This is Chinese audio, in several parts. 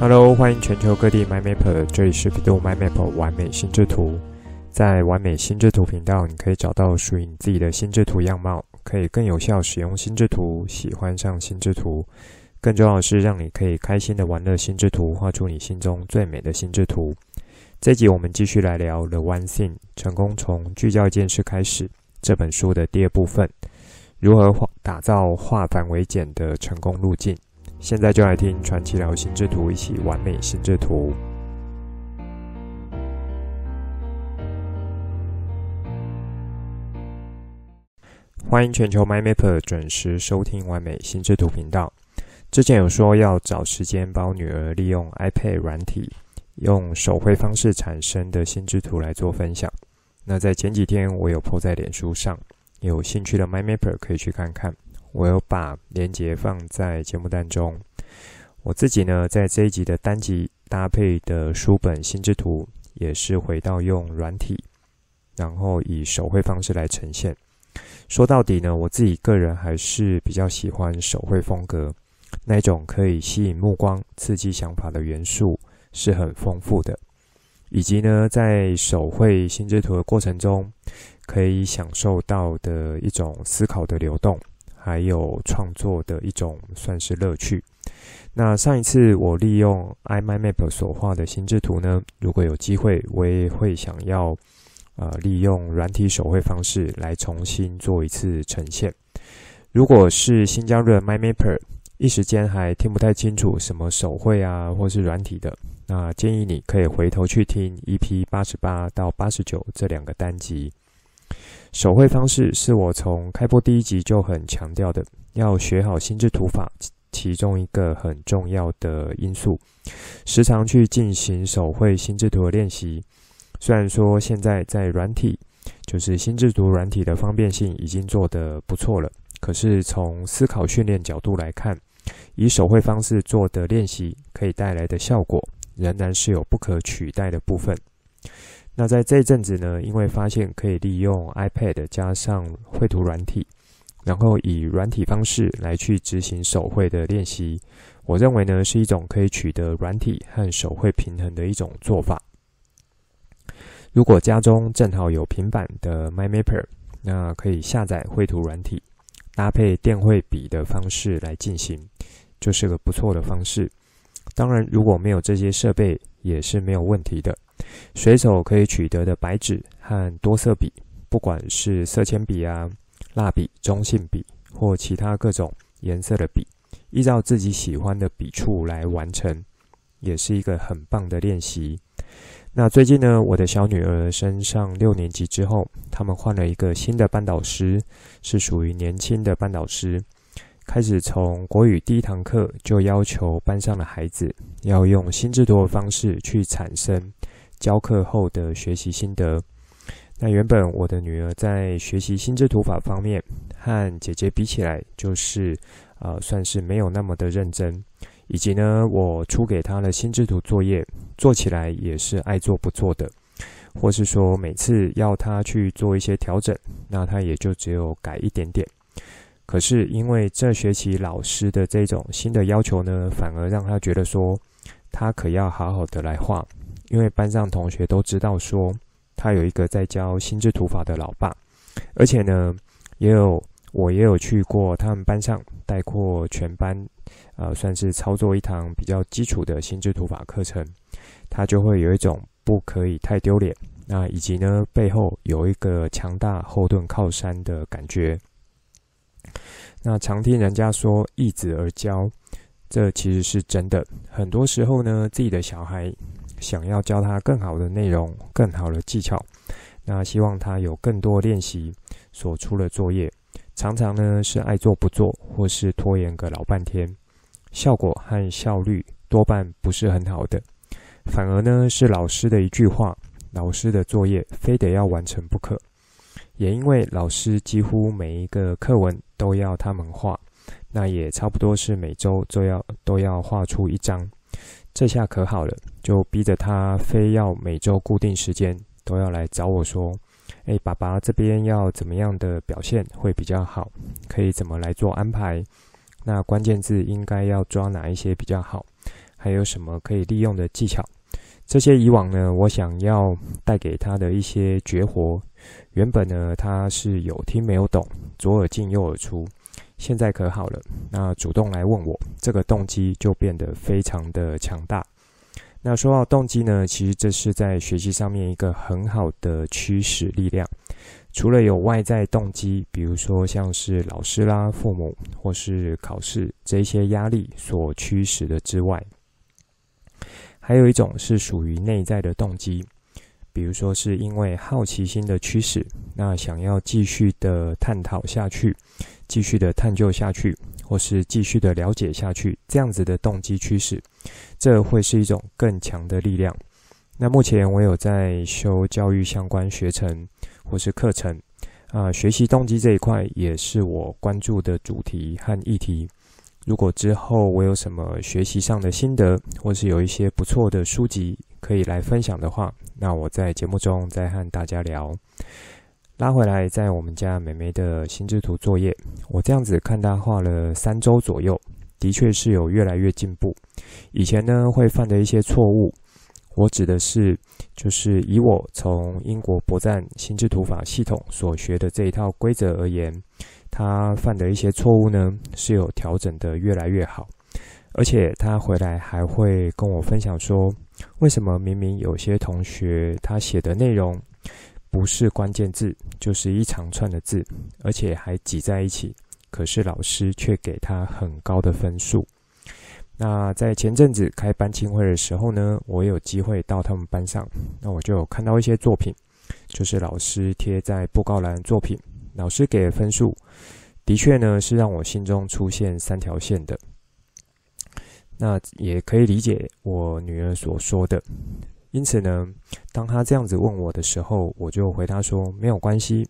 Hello，欢迎全球各地 My Map，这里是 bEDU MyMapper 完美心智图。在完美心智图频道，你可以找到属于你自己的心智图样貌，可以更有效使用心智图，喜欢上心智图。更重要的是，让你可以开心的玩乐心智图，画出你心中最美的心智图。这集我们继续来聊 The One Thing，成功从聚焦一件事开始。这本书的第二部分，如何打造化繁为简的成功路径。现在就来听传奇聊心智图，一起完美心智图。欢迎全球 MyMapper 准时收听完美心智图频道。之前有说要找时间帮女儿利用 iPad 软体，用手绘方式产生的心智图来做分享。那在前几天我有 po 在脸书上，有兴趣的 MyMapper 可以去看看。我有把链接放在节目单中。我自己呢，在这一集的单集搭配的书本心智图，也是回到用软体，然后以手绘方式来呈现。说到底呢，我自己个人还是比较喜欢手绘风格，那种可以吸引目光、刺激想法的元素是很丰富的，以及呢，在手绘心智图的过程中，可以享受到的一种思考的流动。还有创作的一种算是乐趣。那上一次我利用 iMyMap 所画的心智图呢，如果有机会，我也会想要呃利用软体手绘方式来重新做一次呈现。如果是新加入的 MyMapper，一时间还听不太清楚什么手绘啊，或是软体的，那建议你可以回头去听 EP 八十八到八十九这两个单集。手绘方式是我从开播第一集就很强调的，要学好心智图法，其中一个很重要的因素。时常去进行手绘心智图的练习。虽然说现在在软体，就是心智图软体的方便性已经做得不错了，可是从思考训练角度来看，以手绘方式做的练习可以带来的效果，仍然是有不可取代的部分。那在这阵子呢，因为发现可以利用 iPad 加上绘图软体，然后以软体方式来去执行手绘的练习，我认为呢是一种可以取得软体和手绘平衡的一种做法。如果家中正好有平板的 MyMapper，那可以下载绘图软体，搭配电绘笔的方式来进行，就是个不错的方式。当然，如果没有这些设备，也是没有问题的。随手可以取得的白纸和多色笔，不管是色铅笔啊、蜡笔、中性笔或其他各种颜色的笔，依照自己喜欢的笔触来完成，也是一个很棒的练习。那最近呢，我的小女儿升上六年级之后，他们换了一个新的班导师，是属于年轻的班导师。开始从国语第一堂课就要求班上的孩子要用心智图的方式去产生。教课后的学习心得。那原本我的女儿在学习心智图法方面和姐姐比起来，就是呃算是没有那么的认真，以及呢，我出给她的心智图作业做起来也是爱做不做的，或是说每次要她去做一些调整，那她也就只有改一点点。可是因为这学期老师的这种新的要求呢，反而让她觉得说，她可要好好的来画。因为班上同学都知道说，他有一个在教心智图法的老爸，而且呢，也有我也有去过他们班上带过全班，呃，算是操作一堂比较基础的心智图法课程，他就会有一种不可以太丢脸，那以及呢，背后有一个强大后盾靠山的感觉。那常听人家说易子而教，这其实是真的。很多时候呢，自己的小孩。想要教他更好的内容、更好的技巧，那希望他有更多练习所出的作业，常常呢是爱做不做，或是拖延个老半天，效果和效率多半不是很好的。反而呢是老师的一句话，老师的作业非得要完成不可。也因为老师几乎每一个课文都要他们画，那也差不多是每周都要都要画出一张。这下可好了，就逼着他非要每周固定时间都要来找我说：“哎，爸爸这边要怎么样的表现会比较好？可以怎么来做安排？那关键字应该要抓哪一些比较好？还有什么可以利用的技巧。这些以往呢，我想要带给他的一些绝活，原本呢他是有听没有懂，左耳进右耳出。现在可好了，那主动来问我，这个动机就变得非常的强大。那说到动机呢，其实这是在学习上面一个很好的驱使力量。除了有外在动机，比如说像是老师啦、父母或是考试这些压力所驱使的之外，还有一种是属于内在的动机，比如说是因为好奇心的驱使，那想要继续的探讨下去，继续的探究下去，或是继续的了解下去，这样子的动机驱使，这会是一种更强的力量。那目前我有在修教育相关学程。或是课程啊，学习动机这一块也是我关注的主题和议题。如果之后我有什么学习上的心得，或是有一些不错的书籍可以来分享的话，那我在节目中再和大家聊。拉回来，在我们家美眉的心智图作业，我这样子看她画了三周左右，的确是有越来越进步。以前呢，会犯的一些错误。我指的是，就是以我从英国博赞心智图法系统所学的这一套规则而言，他犯的一些错误呢，是有调整的越来越好，而且他回来还会跟我分享说，为什么明明有些同学他写的内容不是关键字，就是一长串的字，而且还挤在一起，可是老师却给他很高的分数。那在前阵子开班青会的时候呢，我有机会到他们班上，那我就看到一些作品，就是老师贴在布告栏作品，老师给的分数，的确呢是让我心中出现三条线的。那也可以理解我女儿所说的，因此呢，当他这样子问我的时候，我就回答说没有关系，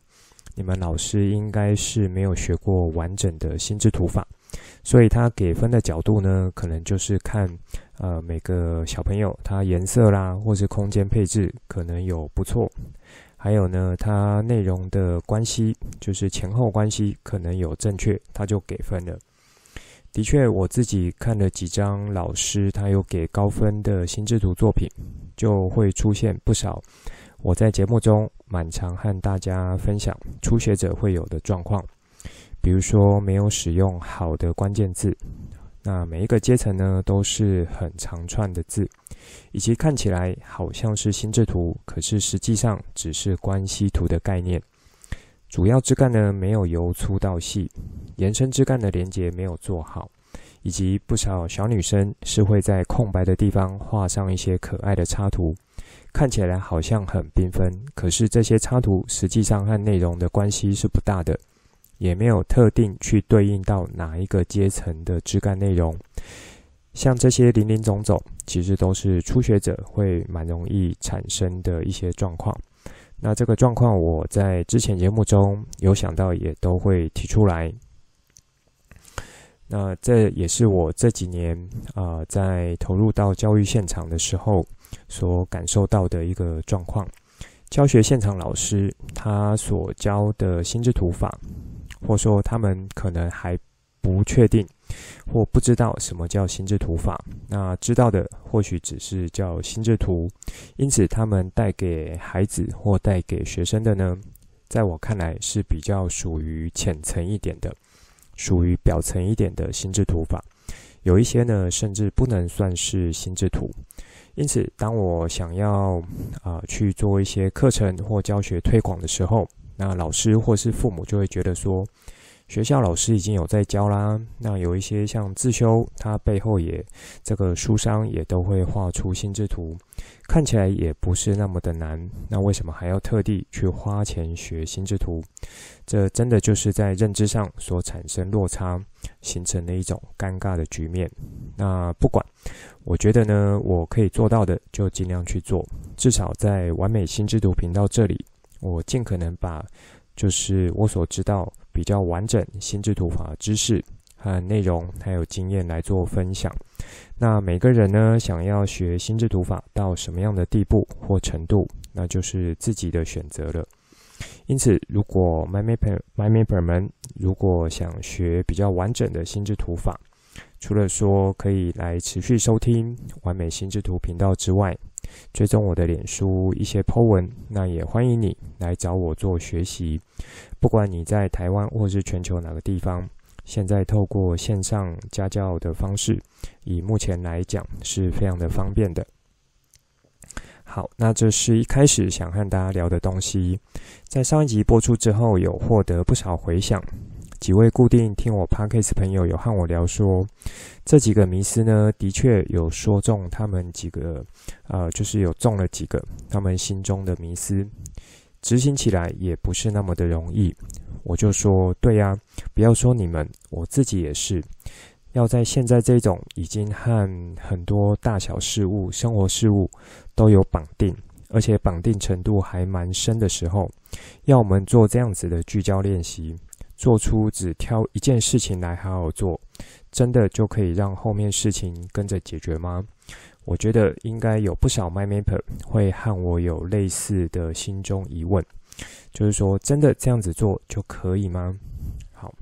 你们老师应该是没有学过完整的心智图法。所以他给分的角度呢，可能就是看，呃，每个小朋友他颜色啦，或是空间配置可能有不错，还有呢，他内容的关系，就是前后关系可能有正确，他就给分了。的确，我自己看了几张老师他有给高分的心智图作品，就会出现不少我在节目中蛮常和大家分享初学者会有的状况。比如说，没有使用好的关键字，那每一个阶层呢都是很长串的字，以及看起来好像是心智图，可是实际上只是关系图的概念。主要枝干呢没有由粗到细，延伸枝干的连接没有做好，以及不少小女生是会在空白的地方画上一些可爱的插图，看起来好像很缤纷，可是这些插图实际上和内容的关系是不大的。也没有特定去对应到哪一个阶层的枝干内容，像这些林林总总，其实都是初学者会蛮容易产生的一些状况。那这个状况我在之前节目中有想到，也都会提出来。那这也是我这几年啊、在投入到教育现场的时候所感受到的一个状况。教学现场老师他所教的心智图法。或说他们可能还不确定或不知道什么叫心智图法，那知道的或许只是叫心智图，因此他们带给孩子或带给学生的呢，在我看来是比较属于浅层一点的，属于表层一点的心智图法，有一些呢甚至不能算是心智图。因此，当我想要啊、去做一些课程或教学推广的时候，那老师或是父母就会觉得说，学校老师已经有在教啦。那有一些像自修，它背后也这个书商也都会画出心智图，看起来也不是那么的难。那为什么还要特地去花钱学心智图？这真的就是在认知上所产生落差，形成了一种尴尬的局面。那不管，我觉得呢，我可以做到的就尽量去做，至少在完美心智图频道这里。我尽可能把，就是我所知道比较完整心智图法知识和内容，还有经验来做分享。那每个人呢，想要学心智图法到什么样的地步或程度，那就是自己的选择了。因此，如果 MyMapper MyMapper 们如果想学比较完整的心智图法，除了说可以来持续收听完美心智图频道之外，追踪我的脸书一些 po 文，那也欢迎你来找我做学习。不管你在台湾或是全球哪个地方，现在透过线上家教的方式，以目前来讲是非常的方便的。好，那这是一开始想和大家聊的东西，在上一集播出之后，有获得不少回响。几位固定听我 podcast 朋友有和我聊说，这几个迷思呢，的确有说中他们几个，呃，就是有中了几个他们心中的迷思，执行起来也不是那么的容易。我就说，对呀，不要说你们，我自己也是，要在现在这种已经和很多大小事物、生活事物都有绑定，而且绑定程度还蛮深的时候，要我们做这样子的聚焦练习。做出只挑一件事情来好好做，真的就可以让后面事情跟着解决吗？我觉得应该有不少 MyMapper 会和我有类似的心中疑问，就是说，真的这样子做就可以吗？好，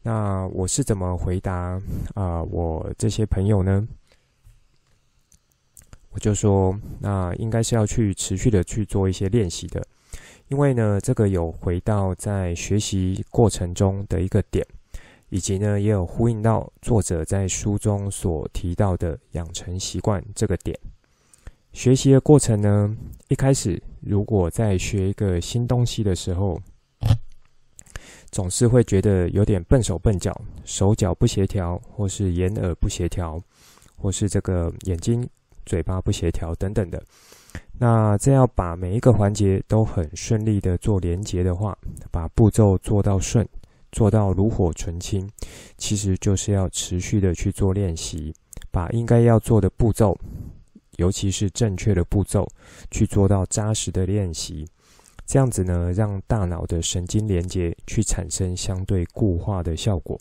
那我是怎么回答啊、我这些朋友呢？我就说，那应该是要去持续的去做一些练习的。因为呢，这个有回到在学习过程中的一个点，以及呢，也有呼应到作者在书中所提到的养成习惯这个点。学习的过程呢，一开始如果在学一个新东西的时候，总是会觉得有点笨手笨脚，手脚不协调，或是眼耳不协调，或是这个眼睛、嘴巴不协调等等的。那这要把每一个环节都很顺利的做连结的话，把步骤做到顺，做到炉火纯青，其实就是要持续的去做练习，把应该要做的步骤，尤其是正确的步骤，去做到扎实的练习。这样子呢，让大脑的神经连接去产生相对固化的效果。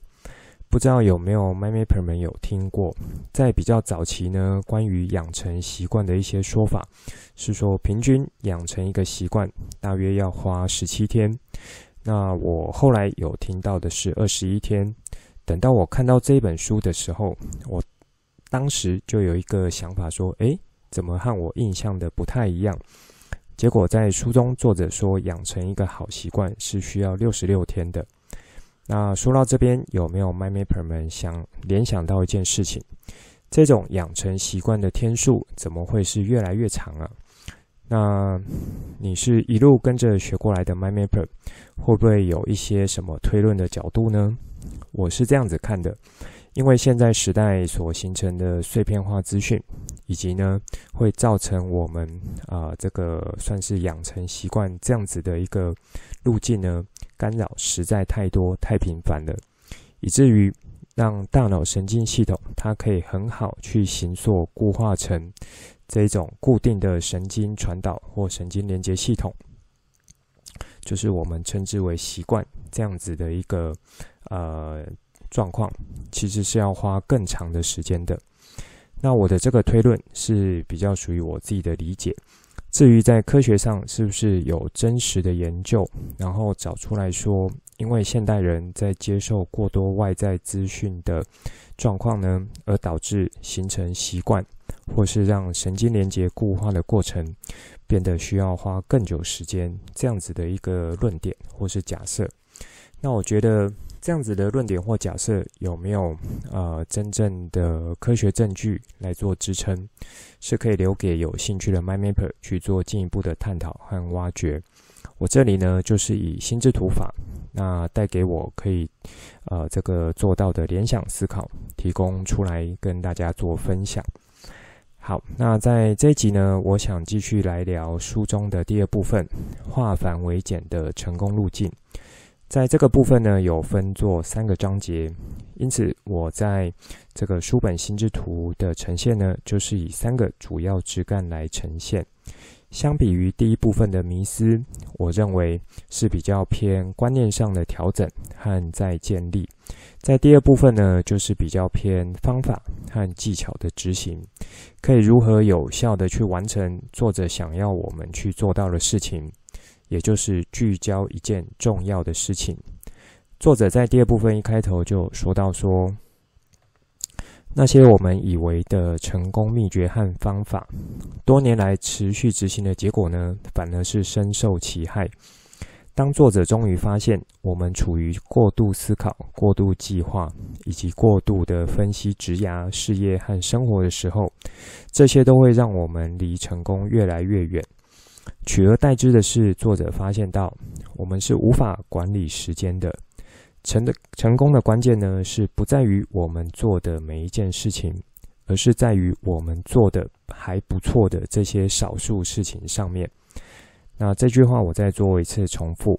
不知道有没有 MyMapper 们有听过，在比较早期呢，关于养成习惯的一些说法，是说平均养成一个习惯大约要花十七天。那我后来有听到的是二十一天。等到我看到这本书的时候，我当时就有一个想法说，诶，怎么和我印象的不太一样？结果在书中作者说，养成一个好习惯是需要六十六天的。那说到这边，有没有 MindMapper 们想联想到一件事情？这种养成习惯的天数怎么会是越来越长啊？那你是一路跟着学过来的 MindMapper，会不会有一些什么推论的角度呢？我是这样子看的，因为现在时代所形成的碎片化资讯，以及呢会造成我们啊、这个算是养成习惯这样子的一个路径呢。干扰实在太多太频繁了，以至于让大脑神经系统它可以很好去形塑固化成这种固定的神经传导或神经连接系统，就是我们称之为习惯这样子的一个呃状况，其实是要花更长的时间的。那我的这个推论是比较属于我自己的理解。至于在科学上是不是有真实的研究，然后找出来说，因为现代人在接受过多外在资讯的状况呢，而导致形成习惯，或是让神经连接固化的过程变得需要花更久时间，这样子的一个论点或是假设，那我觉得。这样子的论点或假设有没有呃真正的科学证据来做支撑，是可以留给有兴趣的 MindMapper 去做进一步的探讨和挖掘。我这里呢就是以心智图法，那带给我可以呃这个做到的联想思考，提供出来跟大家做分享。好，那在这一集呢，我想继续来聊书中的第二部分，化繁为简的成功路径。在这个部分呢，有分作三个章节，因此我在这个书本心智图的呈现呢，就是以三个主要枝干来呈现。相比于第一部分的迷思，我认为是比较偏观念上的调整和再建立。在第二部分呢，就是比较偏方法和技巧的执行，可以如何有效地去完成作者想要我们去做到的事情。也就是聚焦一件重要的事情。作者在第二部分一开头就说到说，那些我们以为的成功秘诀和方法，多年来持续执行的结果呢，反而是深受其害。当作者终于发现我们处于过度思考、过度计划以及过度的分析职涯、事业和生活的时候，这些都会让我们离成功越来越远。取而代之的是，作者发现到我们是无法管理时间的。成的成功的关键呢，是不在于我们做的每一件事情，而是在于我们做的还不错的这些少数事情上面。那这句话我再做一次重复：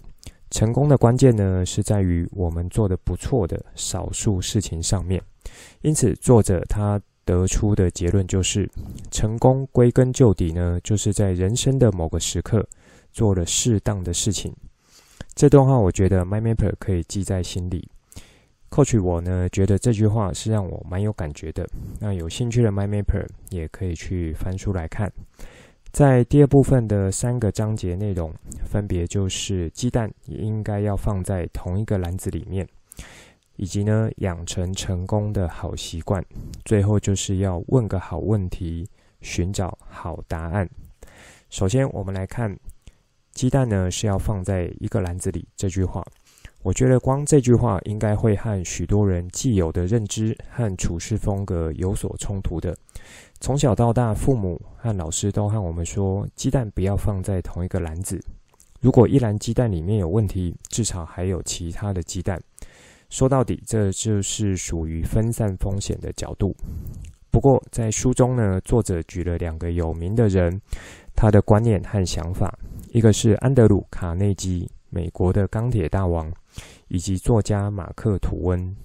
成功的关键呢，是在于我们做的不错的少数事情上面。因此，作者他得出的结论就是，成功归根究底呢，就是在人生的某个时刻做了适当的事情。这段话我觉得 MyMapper 可以记在心里。Coach 我呢，觉得这句话是让我蛮有感觉的。那有兴趣的 MyMapper 也可以去翻书来看。在第二部分的三个章节内容，分别就是鸡蛋也应该要放在同一个篮子里面，以及呢养成成功的好习惯，最后就是要问个好问题，寻找好答案。首先，我们来看鸡蛋呢是要放在一个篮子里这句话，我觉得光这句话应该会和许多人既有的认知和处事风格有所冲突的。从小到大，父母和老师都和我们说，鸡蛋不要放在同一个篮子。如果一篮鸡蛋里面有问题，至少还有其他的鸡蛋。说到底，这就是属于分散风险的角度。不过，在书中呢，作者举了两个有名的人，他的观念和想法，一个是安德鲁·卡内基，美国的钢铁大王，以及作家马克·吐温。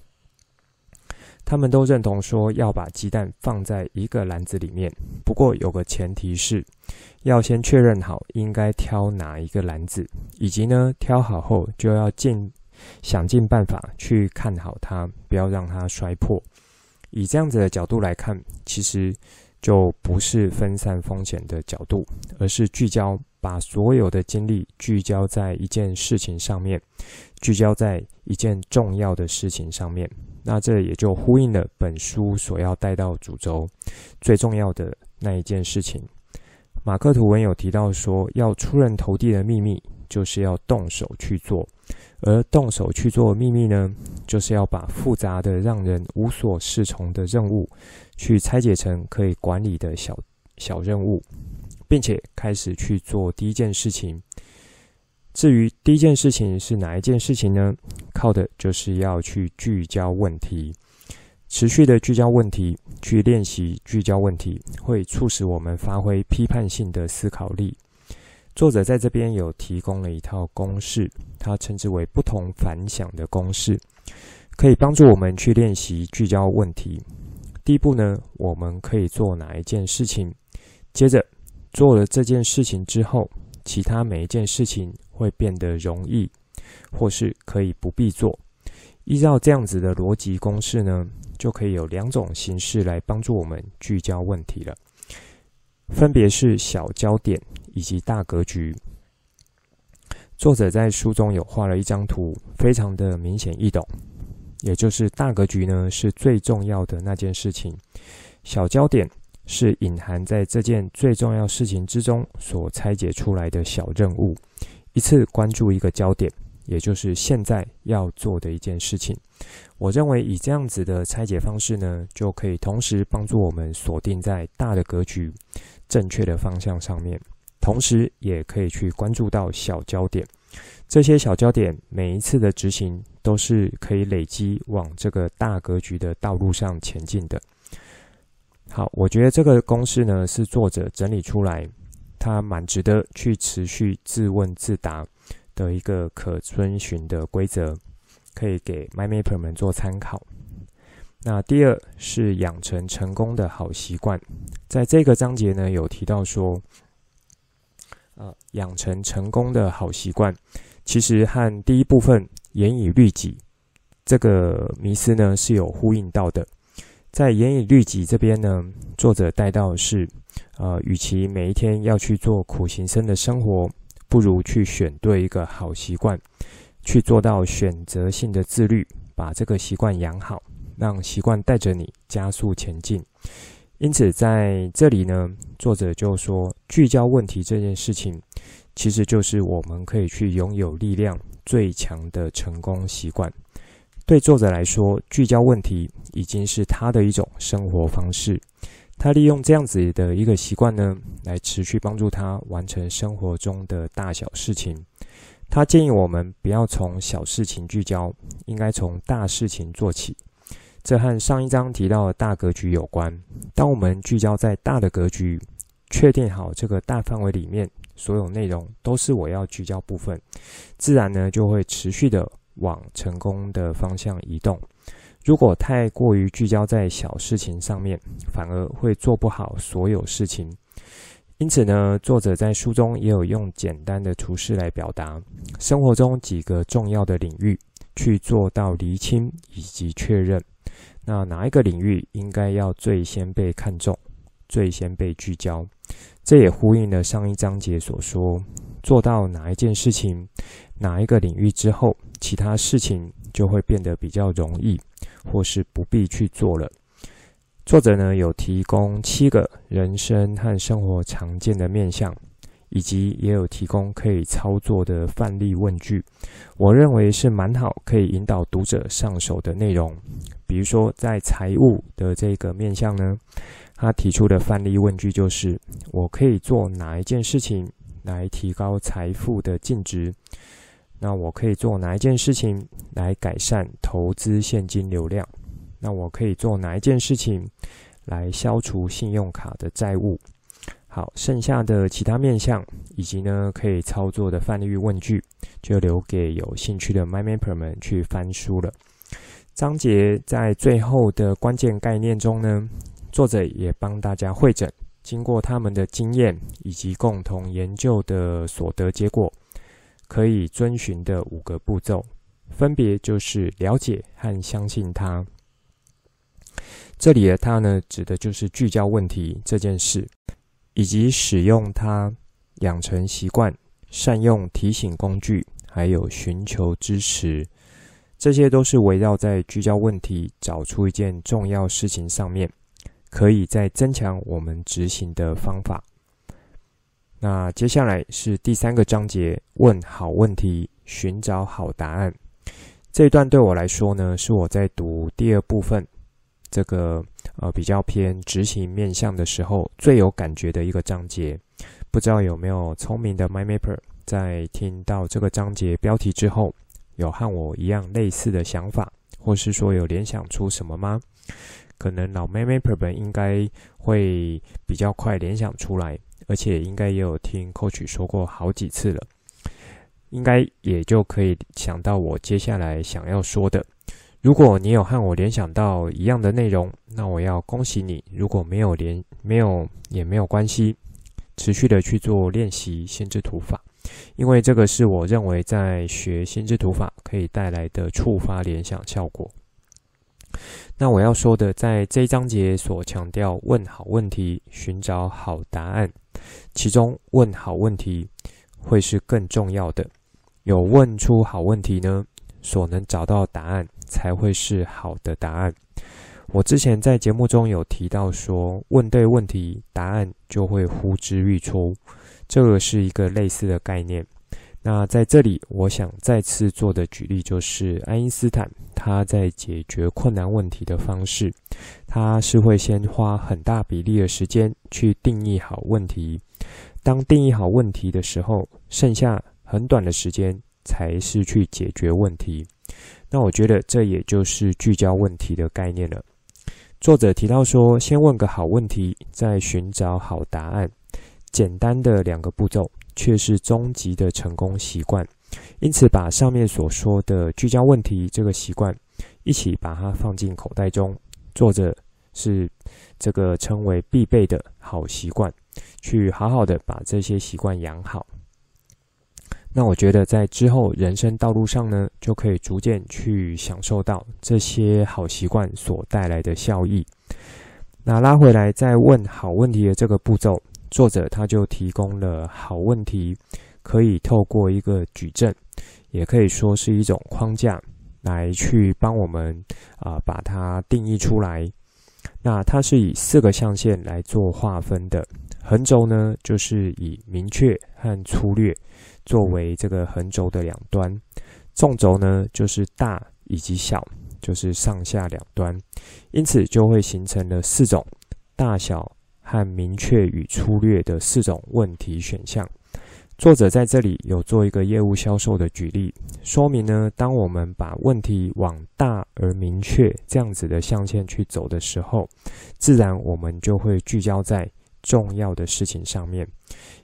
他们都认同说要把鸡蛋放在一个篮子里面，不过有个前提是，要先确认好应该挑哪一个篮子，以及呢，挑好后就要尽想尽办法去看好它，不要让它摔破。以这样子的角度来看，其实就不是分散风险的角度，而是聚焦，把所有的精力聚焦在一件事情上面，聚焦在一件重要的事情上面。那这也就呼应了本书所要带到主轴最重要的那一件事情。马克吐温有提到说，要出人头地的秘密，就是要动手去做；而动手去做秘密呢，就是要把复杂的、让人无所适从的任务，去拆解成可以管理的小小任务，并且开始去做第一件事情。至于第一件事情是哪一件事情呢？靠的就是要去聚焦问题，持续的聚焦问题，去练习聚焦问题，会促使我们发挥批判性的思考力。作者在这边有提供了一套公式，他称之为不同凡响的公式，可以帮助我们去练习聚焦问题。第一步呢，我们可以做哪一件事情？接着做了这件事情之后，其他每一件事情会变得容易，或是可以不必做。依照这样子的逻辑公式呢，就可以有两种形式来帮助我们聚焦问题了，分别是小焦点以及大格局。作者在书中有画了一张图，非常的明显易懂，也就是大格局呢是最重要的那件事情，小焦点。是隐含在这件最重要事情之中所拆解出来的小任务，一次关注一个焦点，也就是现在要做的一件事情。我认为以这样子的拆解方式呢，就可以同时帮助我们锁定在大的格局、正确的方向上面，同时也可以去关注到小焦点。这些小焦点每一次的执行都是可以累积往这个大格局的道路上前进的。好，我觉得这个公式呢是作者整理出来，它蛮值得去持续自问自答的一个可遵循的规则，可以给 MyMapper 们做参考。那第二是养成成功的好习惯，在这个章节呢有提到说，呃，养成成功的好习惯，其实和第一部分严以律己这个迷思呢是有呼应到的。在严以律己这边呢，作者带到的是，呃，与其每一天要去做苦行僧的生活，不如去选对一个好习惯，去做到选择性的自律，把这个习惯养好。让习惯带着你加速前进。因此，在这里呢，作者就说，聚焦问题这件事情，其实就是我们可以去拥有力量最强的成功习惯。对作者来说，聚焦问题已经是他的一种生活方式。他利用这样子的一个习惯呢，来持续帮助他完成生活中的大小事情。他建议我们不要从小事情聚焦，应该从大事情做起。这和上一章提到的大格局有关。当我们聚焦在大的格局，确定好这个大范围里面所有内容都是我要聚焦部分，自然呢就会持续的往成功的方向移动。如果太过于聚焦在小事情上面，反而会做不好所有事情。因此呢，作者在书中也有用简单的图示来表达生活中几个重要的领域，去做到厘清以及确认。那哪一个领域应该要最先被看重，最先被聚焦？这也呼应了上一章节所说，做到哪一件事情、哪一个领域之后，其他事情就会变得比较容易，或是不必去做了。作者呢，有提供七个人生和生活常见的面向。以及也有提供可以操作的范例问句，我认为是蛮好，可以引导读者上手的内容。比如说，在财务的这个面向呢，他提出的范例问句就是：我可以做哪一件事情来提高财富的净值？那我可以做哪一件事情来改善投资现金流量？那我可以做哪一件事情来消除信用卡的债务？好，剩下的其他面向以及呢可以操作的范例问句，就留给有兴趣的 MyMapper 们去翻书了。章节在最后的关键概念中呢，作者也帮大家会诊，经过他们的经验以及共同研究的所得结果，可以遵循的五个步骤，分别就是了解和相信他。这里的他呢，指的就是聚焦问题这件事。以及使用它，养成习惯，善用提醒工具，还有寻求支持，这些都是围绕在聚焦问题、找出一件重要事情上面，可以再增强我们执行的方法。那接下来是第三个章节，问好问题，寻找好答案。这一段对我来说呢，是我在读第二部分。这个呃比较偏执行面向的时候，最有感觉的一个章节，不知道有没有聪明的 MyMapper 在听到这个章节标题之后，有和我一样类似的想法，或是说有联想出什么吗？可能老 MyMapper 们应该会比较快联想出来，而且应该也有听 Coach 说过好几次了，应该也就可以想到我接下来想要说的。如果你有和我联想到一样的内容，那我要恭喜你。如果没有联，没有也没有关系，持续的去做练习心智图法，因为这个是我认为在学心智图法可以带来的触发联想效果。那我要说的，在这一章节所强调问好问题，寻找好答案，其中问好问题会是更重要的。有问出好问题呢，所能找到答案才会是好的答案。我之前在节目中有提到说，问对问题，答案就会呼之欲出，这个是一个类似的概念。那在这里，我想再次做的举例就是爱因斯坦他在解决困难问题的方式，他是会先花很大比例的时间去定义好问题，当定义好问题的时候，剩下很短的时间。才是去解决问题。那我觉得这也就是聚焦问题的概念了。作者提到说，先问个好问题，再寻找好答案。简单的两个步骤，却是终极的成功习惯。因此，把上面所说的聚焦问题这个习惯，一起把它放进口袋中。作者是这个称为必备的好习惯，去好好的把这些习惯养好。那我觉得在之后人生道路上呢，就可以逐渐去享受到这些好习惯所带来的效益。那拉回来再问好问题的这个步骤，作者他就提供了好问题可以透过一个矩阵，也可以说是一种框架，来去帮我们啊、把它定义出来。那它是以四个象限来做划分的，横轴呢就是以明确和粗略作为这个横轴的两端，纵轴呢就是大以及小，就是上下两端，因此就会形成了四种大小和明确与粗略的四种问题选项。作者在这里有做一个业务销售的举例，说明呢，当我们把问题往大而明确这样子的象限去走的时候，自然我们就会聚焦在重要的事情上面。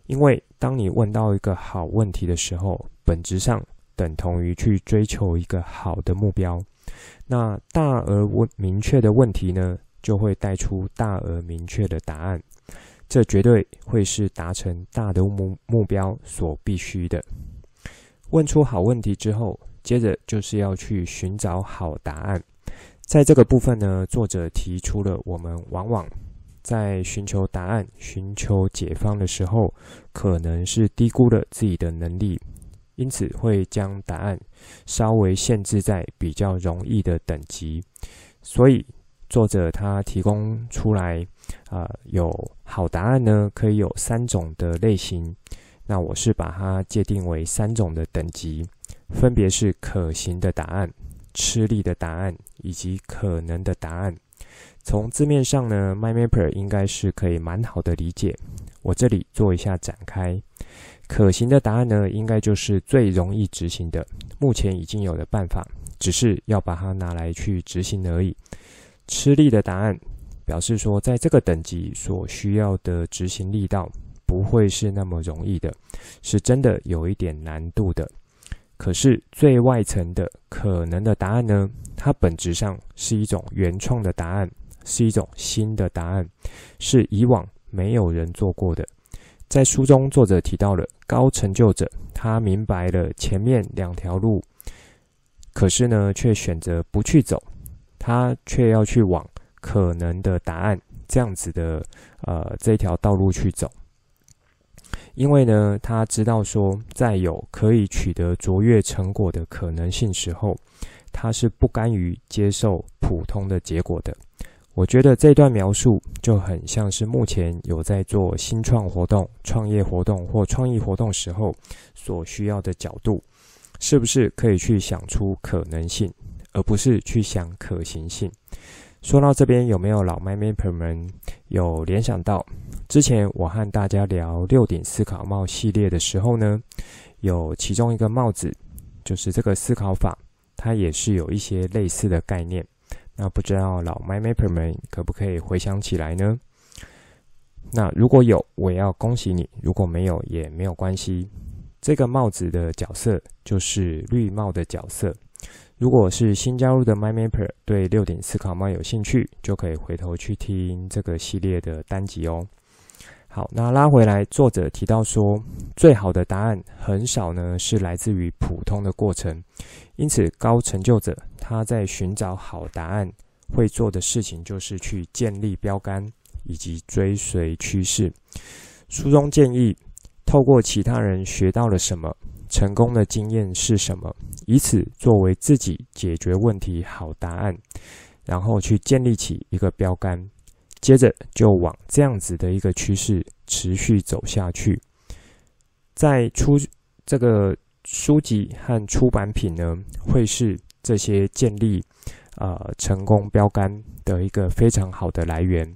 因为当你问到一个好问题的时候，本质上等同于去追求一个好的目标。那大而问明确的问题呢，就会带出大而明确的答案。这绝对会是达成大的目目标所必须的。问出好问题之后，接着就是要去寻找好答案。在这个部分呢，作者提出了我们往往在寻求答案、寻求解方的时候，可能是低估了自己的能力，因此会将答案稍微限制在比较容易的等级。所以，作者他提供出来。啊、呃，有好答案呢，可以有三种的类型。那我是把它界定为三种的等级，分别是可行的答案、吃力的答案以及可能的答案。从字面上呢，MyMapper 应该是可以蛮好的理解。我这里做一下展开，可行的答案呢，应该就是最容易执行的，目前已经有的办法，只是要把它拿来去执行而已。吃力的答案。表示说，在这个等级所需要的执行力道不会是那么容易的，是真的有一点难度的。可是最外层的可能的答案呢，它本质上是一种原创的答案，是一种新的答案，是以往没有人做过的。在书中，作者提到了高成就者，他明白了前面两条路，可是呢，却选择不去走，他却要去往。可能的答案，这样子的呃这条道路去走，因为呢，他知道说，在有可以取得卓越成果的可能性时候，他是不甘于接受普通的结果的。我觉得这段描述就很像是目前有在做新创活动、创业活动或创意活动时候所需要的角度，是不是可以去想出可能性，而不是去想可行性？说到这边，有没有老 MyMapper 们有联想到之前我和大家聊六顶思考帽系列的时候呢？有其中一个帽子，就是这个思考法，它也是有一些类似的概念。那不知道老 MyMapper 们可不可以回想起来呢？那如果有，我要恭喜你；如果没有，也没有关系。这个帽子的角色就是绿帽的角色。如果是新加入的 MyMapper 对六顶思考帽有兴趣，就可以回头去听这个系列的单集哦。好，那拉回来，作者提到说，最好的答案很少呢是来自于普通的过程，因此高成就者他在寻找好答案会做的事情就是去建立标杆以及追随趋势。书中建议，透过其他人学到了什么。成功的经验是什么？以此作为自己解决问题好答案，然后去建立起一个标杆，接着就往这样子的一个趋势持续走下去。在出这个书籍和出版品呢，会是这些建立呃成功标杆的一个非常好的来源，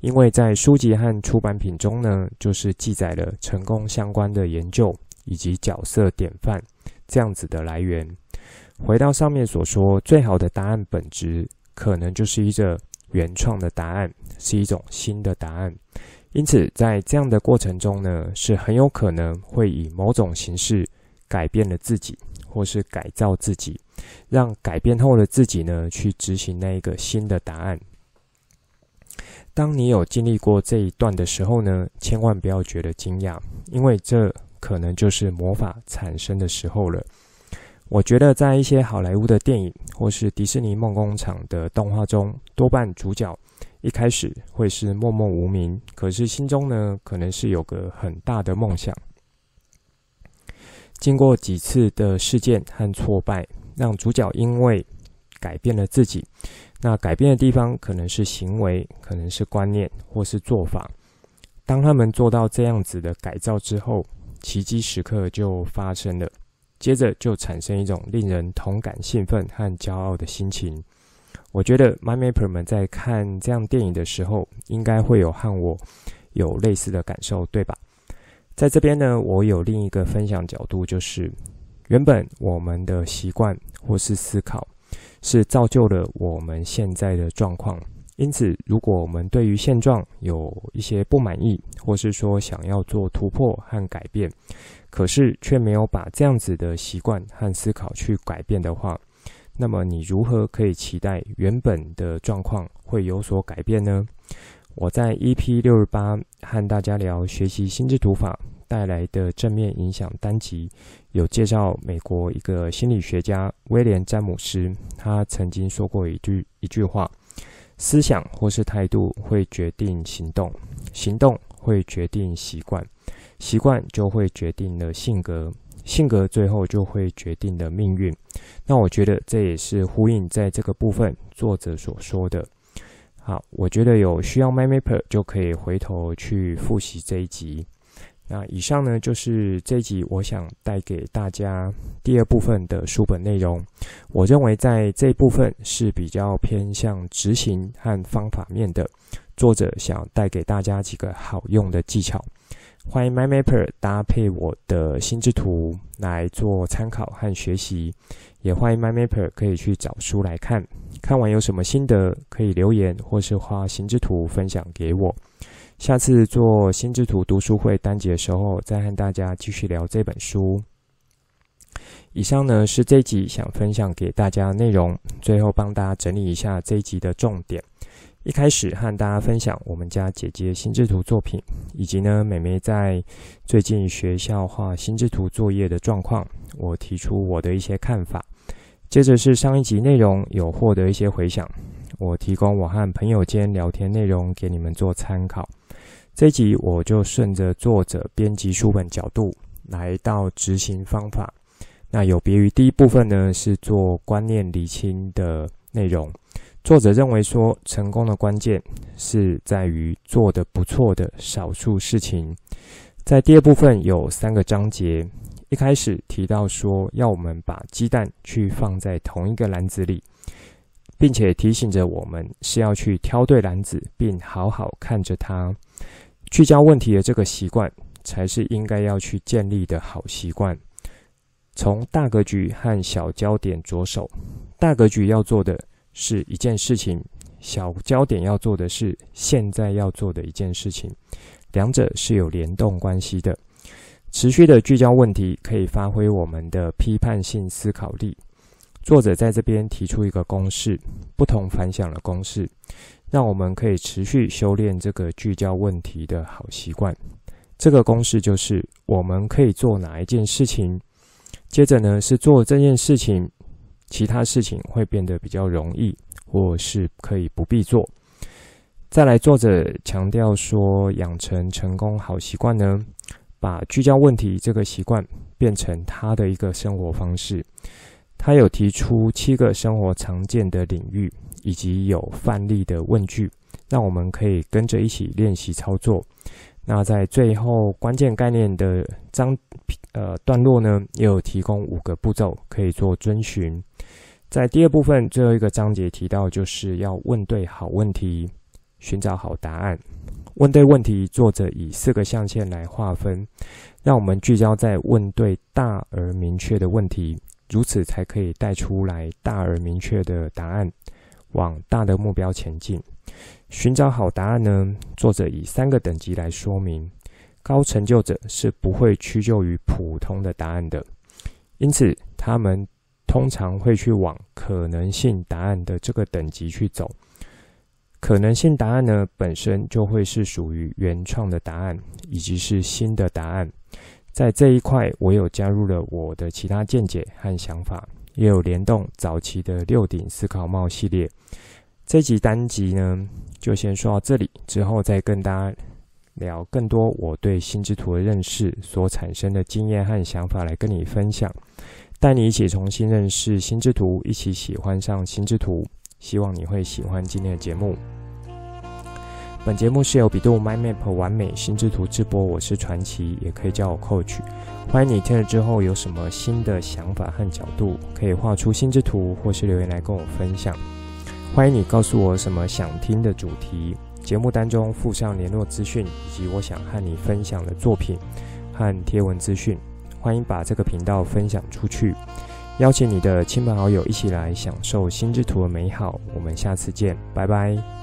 因为在书籍和出版品中呢，就是记载了成功相关的研究。以及角色典范这样子的来源，回到上面所说，最好的答案本质可能就是一个原创的答案，是一种新的答案。因此，在这样的过程中呢，是很有可能会以某种形式改变了自己，或是改造自己，让改变后的自己呢去执行那一个新的答案。当你有经历过这一段的时候呢，千万不要觉得惊讶，因为这。可能就是魔法产生的时候了。我觉得在一些好莱坞的电影或是迪士尼梦工厂的动画中，多半主角一开始会是默默无名，可是心中呢，可能是有个很大的梦想。经过几次的事件和挫败，让主角因为改变了自己，那改变的地方可能是行为，可能是观念，或是做法。当他们做到这样子的改造之后，奇迹时刻就发生了，接着就产生一种令人同感、兴奋和骄傲的心情。我觉得 MindMapper 们在看这样电影的时候，应该会有和我有类似的感受，对吧？在这边呢，我有另一个分享角度，就是原本我们的习惯或是思考，是造就了我们现在的状况。因此，如果我们对于现状有一些不满意，或是说想要做突破和改变，可是却没有把这样子的习惯和思考去改变的话，那么你如何可以期待原本的状况会有所改变呢？我在 EP 六十八和大家聊学习心智图法带来的正面影响单集，有介绍美国一个心理学家威廉詹姆斯，他曾经说过一句一句话。思想或是态度会决定行动，行动会决定习惯，习惯就会决定了性格，性格最后就会决定了命运。那我觉得这也是呼应在这个部分作者所说的。好，我觉得有需要 MindMapper 就可以回头去复习这一集。那以上呢，就是这一集我想带给大家第二部分的书本内容。我认为在这一部分是比较偏向执行和方法面的。作者想带给大家几个好用的技巧。欢迎 MindMapper 搭配我的心智图来做参考和学习，也欢迎 MindMapper 可以去找书来看。看完有什么心得，可以留言或是画心智图分享给我。下次做心智图读书会单集的时候，再和大家继续聊这本书。以上呢是这一集想分享给大家的内容，最后帮大家整理一下这一集的重点。一开始和大家分享我们家姐姐心智图作品，以及呢美眉在最近学校画心智图作业的状况，我提出我的一些看法。接着是上一集内容有获得一些回响，我提供我和朋友间聊天内容给你们做参考。这一集我就顺着作者编辑书本角度来到执行方法。那有别于第一部分呢，是做观念厘清的内容。作者认为说，成功的关键是在于做得不错的少数事情。在第二部分有三个章节，一开始提到说，要我们把鸡蛋去放在同一个篮子里。并且提醒着我们是要去挑对篮子，并好好看着它，聚焦问题的这个习惯，才是应该要去建立的好习惯。从大格局和小焦点着手，大格局要做的是一件事情，小焦点要做的是现在要做的一件事情，两者是有联动关系的。持续的聚焦问题，可以发挥我们的批判性思考力。作者在这边提出一个公式，不同凡响的公式，让我们可以持续修炼这个聚焦问题的好习惯。这个公式就是我们可以做哪一件事情，接着呢是做这件事情，其他事情会变得比较容易，或是可以不必做。再来，作者强调说，养成成功好习惯呢，把聚焦问题这个习惯变成他的一个生活方式。他有提出七个生活常见的领域，以及有范例的问句，让我们可以跟着一起练习操作。那在最后关键概念的章呃段落呢，也有提供五个步骤可以做遵循。在第二部分最后一个章节提到，就是要问对好问题，寻找好答案。问对问题，作者以四个象限来划分，让我们聚焦在问对大而明确的问题。如此才可以带出来大而明确的答案，往大的目标前进。寻找好答案呢？作者以三个等级来说明。高成就者是不会屈就于普通的答案的，因此他们通常会去往可能性答案的这个等级去走。可能性答案呢，本身就会是属于原创的答案，以及是新的答案。在这一块，我有加入了我的其他见解和想法，也有联动早期的六顶思考帽系列。这集单集呢，就先说到这里，之后再跟大家聊更多我对心之图的认识所产生的经验和想法来跟你分享。带你一起重新认识心之图，一起喜欢上心之图。希望你会喜欢今天的节目。本节目是由比度 MyMap 完美心智图直播，我是传奇，也可以叫我 Coach。欢迎你听了之后有什么新的想法和角度，可以画出心智图，或是留言来跟我分享。欢迎你告诉我什么想听的主题，节目当中附上联络资讯，以及我想和你分享的作品和贴文资讯。欢迎把这个频道分享出去，邀请你的亲朋好友一起来享受心智图的美好。我们下次见，拜拜。